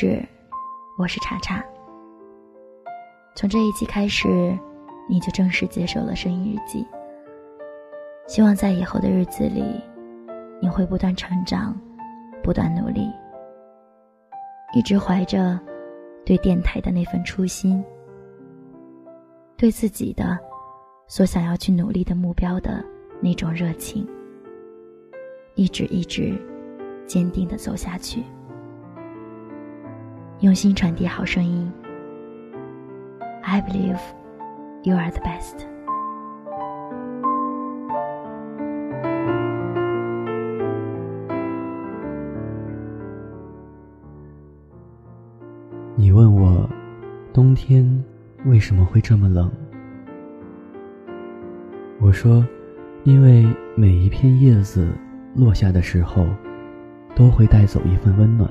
志，我是查查。从这一期开始，你就正式接受了声音日记。希望在以后的日子里，你会不断成长，不断努力，一直怀着对电台的那份初心，对自己的所想要去努力的目标的那种热情，一直一直坚定的走下去。用心传递好声音。I believe you are the best。你问我，冬天为什么会这么冷？我说，因为每一片叶子落下的时候，都会带走一份温暖。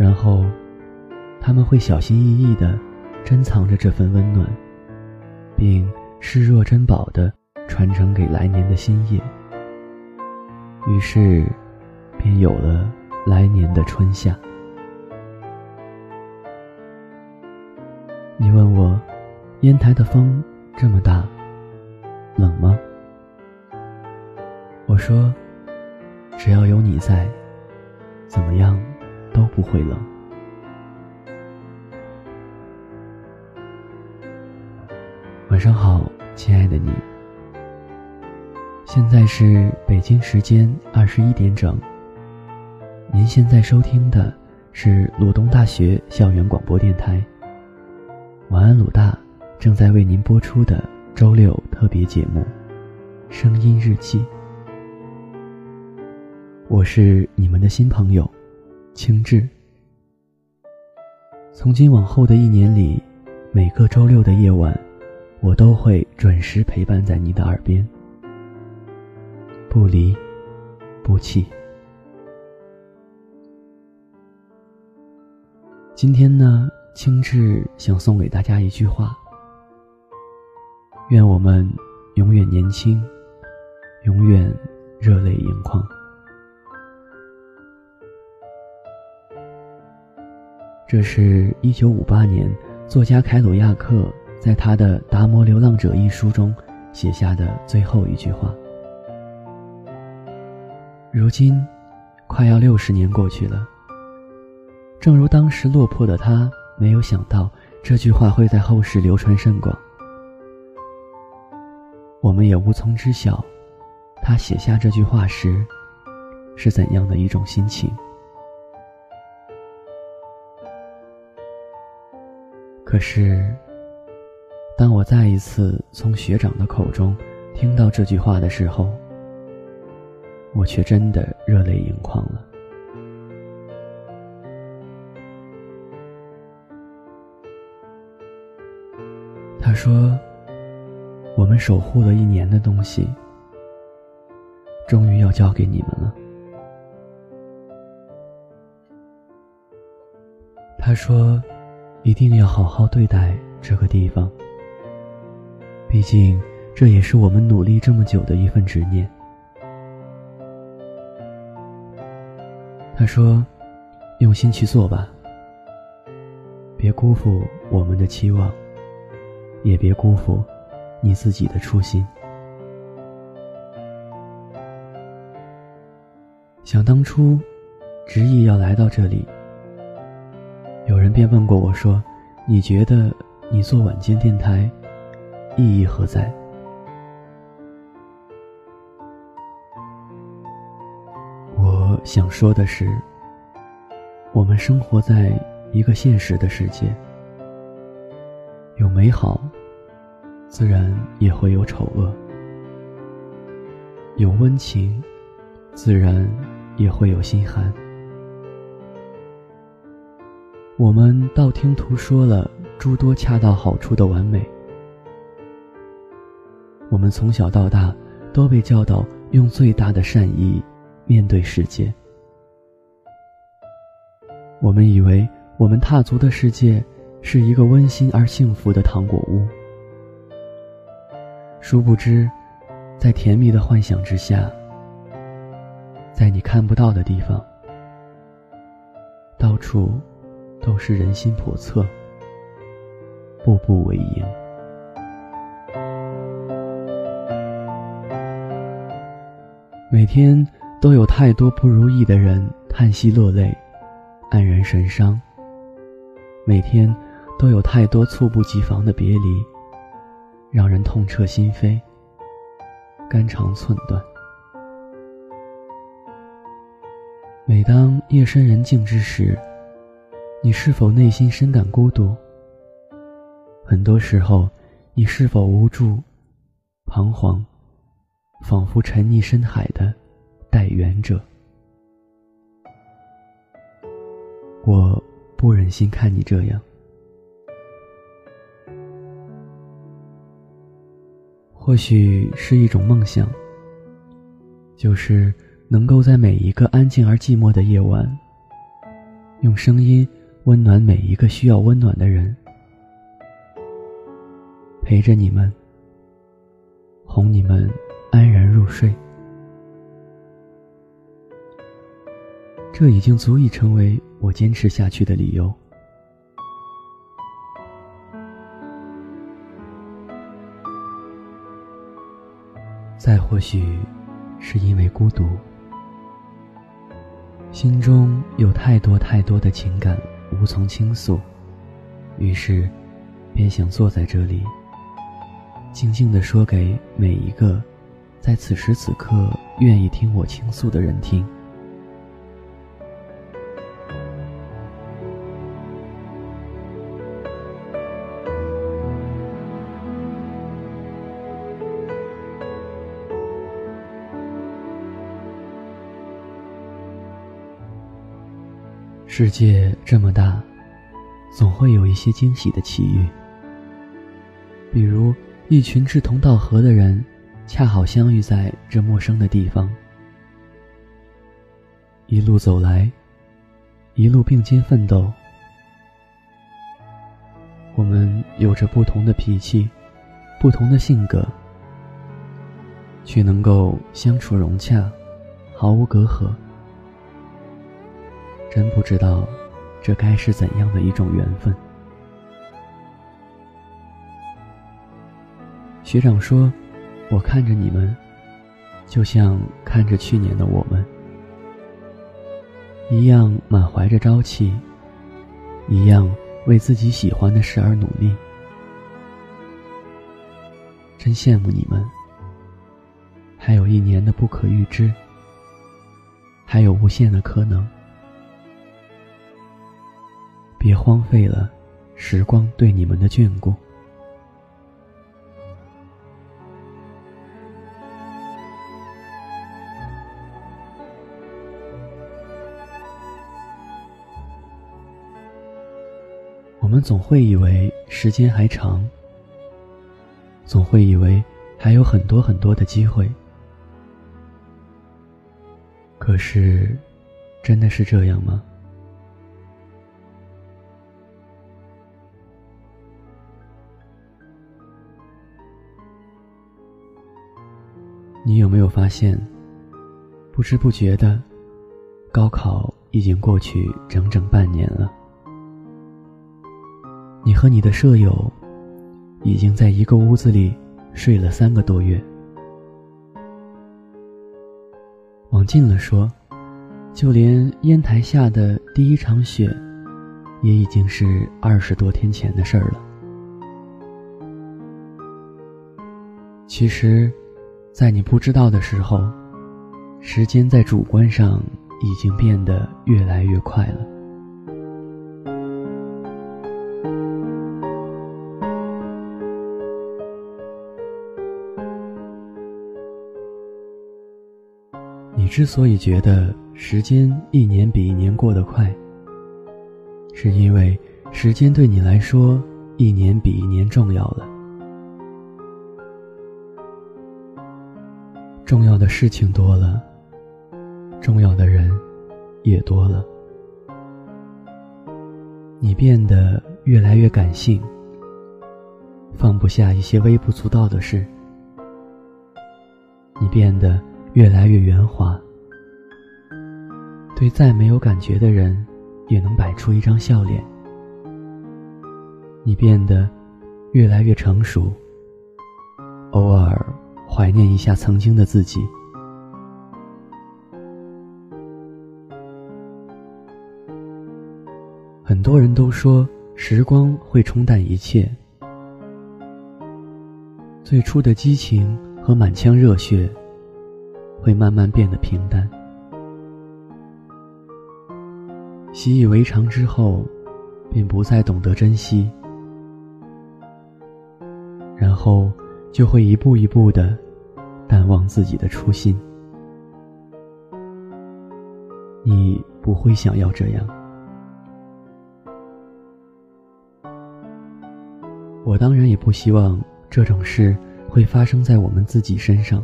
然后，他们会小心翼翼的珍藏着这份温暖，并视若珍宝的传承给来年的新叶。于是，便有了来年的春夏。你问我，烟台的风这么大，冷吗？我说，只要有你在，怎么样？都不会冷。晚上好，亲爱的你。现在是北京时间二十一点整。您现在收听的是鲁东大学校园广播电台。晚安，鲁大正在为您播出的周六特别节目《声音日记》。我是你们的新朋友。清志。从今往后的一年里，每个周六的夜晚，我都会准时陪伴在你的耳边，不离不弃。今天呢，清志想送给大家一句话：愿我们永远年轻，永远热泪盈眶。这是一九五八年作家凯鲁亚克在他的《达摩流浪者》一书中写下的最后一句话。如今，快要六十年过去了。正如当时落魄的他没有想到这句话会在后世流传甚广，我们也无从知晓，他写下这句话时是怎样的一种心情。可是，当我再一次从学长的口中听到这句话的时候，我却真的热泪盈眶了。他说：“我们守护了一年的东西，终于要交给你们了。”他说。一定要好好对待这个地方，毕竟这也是我们努力这么久的一份执念。他说：“用心去做吧，别辜负我们的期望，也别辜负你自己的初心。”想当初，执意要来到这里。便问过我说：“你觉得你做晚间电台意义何在？”我想说的是，我们生活在一个现实的世界，有美好，自然也会有丑恶；有温情，自然也会有心寒。我们道听途说了诸多恰到好处的完美。我们从小到大都被教导用最大的善意面对世界。我们以为我们踏足的世界是一个温馨而幸福的糖果屋。殊不知，在甜蜜的幻想之下，在你看不到的地方。到处都是人心叵测，步步为营。每天都有太多不如意的人叹息落泪，黯然神伤。每天都有太多猝不及防的别离，让人痛彻心扉，肝肠寸断。每当夜深人静之时，你是否内心深感孤独？很多时候，你是否无助、彷徨，仿佛沉溺深海的待援者？我不忍心看你这样。或许是一种梦想，就是。能够在每一个安静而寂寞的夜晚，用声音温暖每一个需要温暖的人，陪着你们，哄你们安然入睡，这已经足以成为我坚持下去的理由。再或许，是因为孤独。心中有太多太多的情感无从倾诉，于是，便想坐在这里，静静地说给每一个在此时此刻愿意听我倾诉的人听。世界这么大，总会有一些惊喜的奇遇。比如，一群志同道合的人，恰好相遇在这陌生的地方，一路走来，一路并肩奋斗。我们有着不同的脾气，不同的性格，却能够相处融洽，毫无隔阂。真不知道，这该是怎样的一种缘分。学长说：“我看着你们，就像看着去年的我们，一样满怀着朝气，一样为自己喜欢的事而努力。真羡慕你们，还有一年的不可预知，还有无限的可能。”别荒废了时光对你们的眷顾。我们总会以为时间还长，总会以为还有很多很多的机会。可是，真的是这样吗？你有没有发现，不知不觉的，高考已经过去整整半年了。你和你的舍友，已经在一个屋子里睡了三个多月。往近了说，就连烟台下的第一场雪，也已经是二十多天前的事儿了。其实。在你不知道的时候，时间在主观上已经变得越来越快了。你之所以觉得时间一年比一年过得快，是因为时间对你来说一年比一年重要了。重要的事情多了，重要的人也多了。你变得越来越感性，放不下一些微不足道的事。你变得越来越圆滑，对再没有感觉的人也能摆出一张笑脸。你变得越来越成熟，怀念一下曾经的自己。很多人都说，时光会冲淡一切，最初的激情和满腔热血会慢慢变得平淡。习以为常之后，便不再懂得珍惜，然后就会一步一步的淡忘自己的初心。你不会想要这样，我当然也不希望这种事会发生在我们自己身上。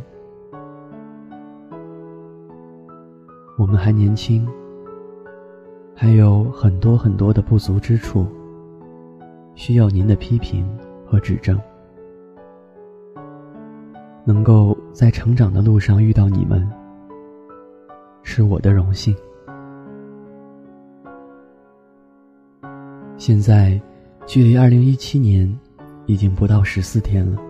我们还年轻。还有很多很多的不足之处，需要您的批评和指正。能够在成长的路上遇到你们，是我的荣幸。现在，距离二零一七年已经不到十四天了。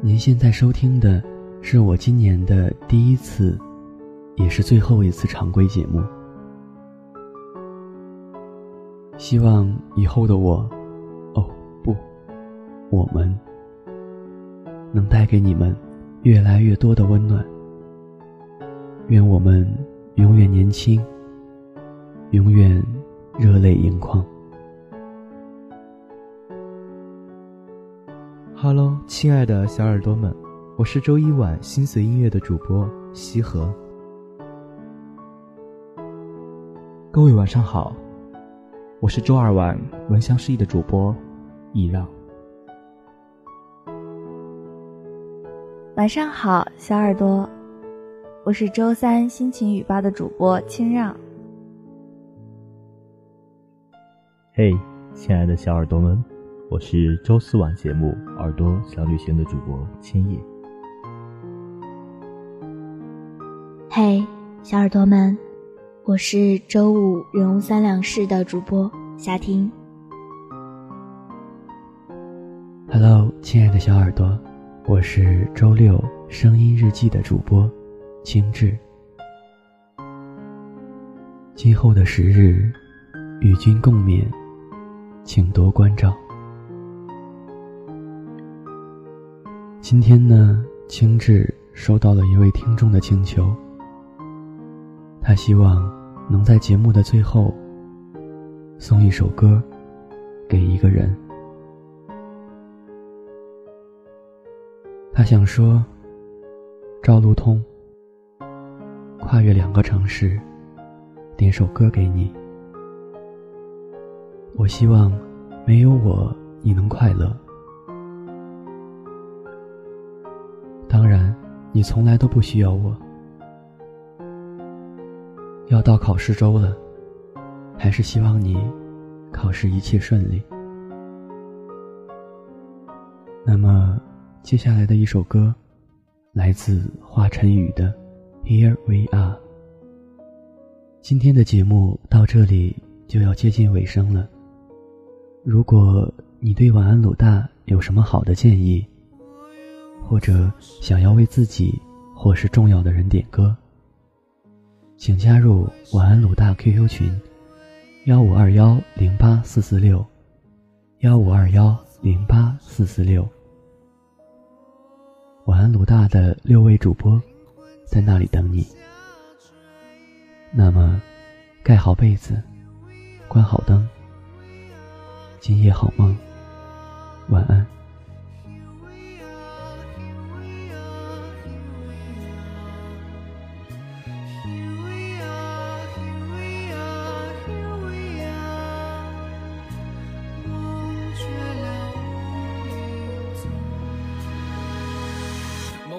您现在收听的是我今年的第一次，也是最后一次常规节目。希望以后的我，哦不，我们能带给你们越来越多的温暖。愿我们永远年轻，永远热泪盈眶。Hello，亲爱的小耳朵们，我是周一晚心随音乐的主播西河。各位晚上好。我是周二晚闻香识意的主播易让。晚上好，小耳朵，我是周三心情语吧的主播清让。嘿，亲爱的小耳朵们，我是周四晚节目《耳朵小旅行》的主播千叶。嘿，小耳朵们。我是周五人物三两事的主播夏婷。Hello，亲爱的小耳朵，我是周六声音日记的主播清志。今后的时日，与君共勉，请多关照。今天呢，清志收到了一位听众的请求，他希望。能在节目的最后送一首歌给一个人，他想说：“赵路通，跨越两个城市，点首歌给你。我希望没有我你能快乐。当然，你从来都不需要我。”要到考试周了，还是希望你考试一切顺利。接下来的一首歌，来自华晨宇的《Here We Are》。今天的节目到这里就要接近尾声了。如果你对晚安鲁大有什么好的建议，或者想要为自己或是重要的人点歌。请加入晚安鲁大 QQ 群，幺五二幺零八四四六，幺五二幺零八四四六。晚安鲁大的六位主播在那里等你。那么，盖好被子，关好灯，今夜好梦，晚安。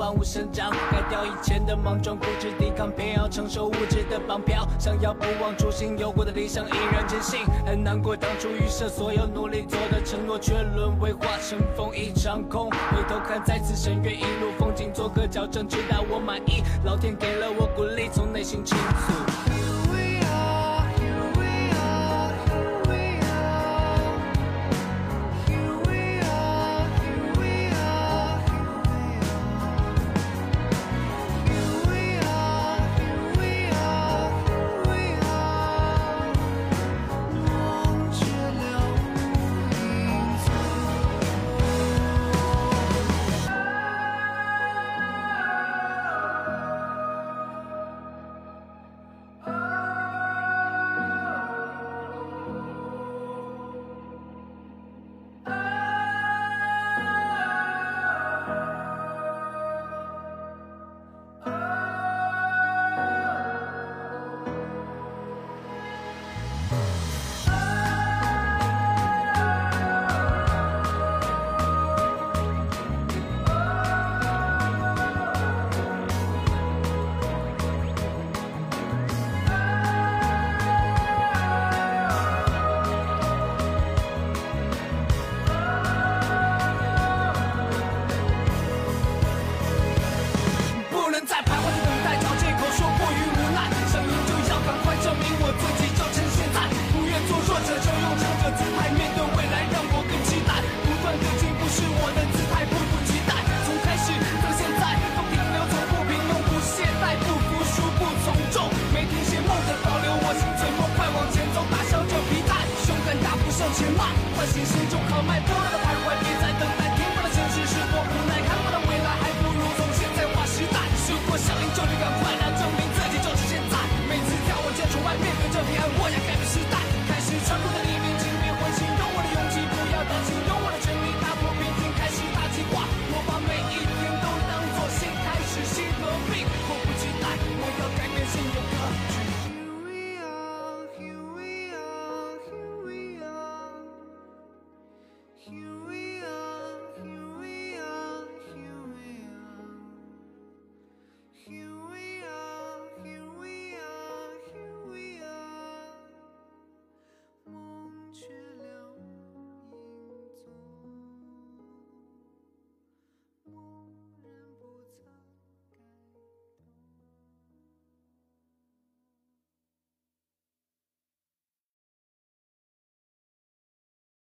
万物生长。改掉以前的莽撞，固执抵抗，偏要承受物质的绑票。想要不忘初心，有过的理想依然坚信。很难过当初预设所有努力做的承诺，却沦为化成风一场空。回头看再次审阅，一路风景做个矫正，直到我满意。老天给了我鼓励，从内心倾诉。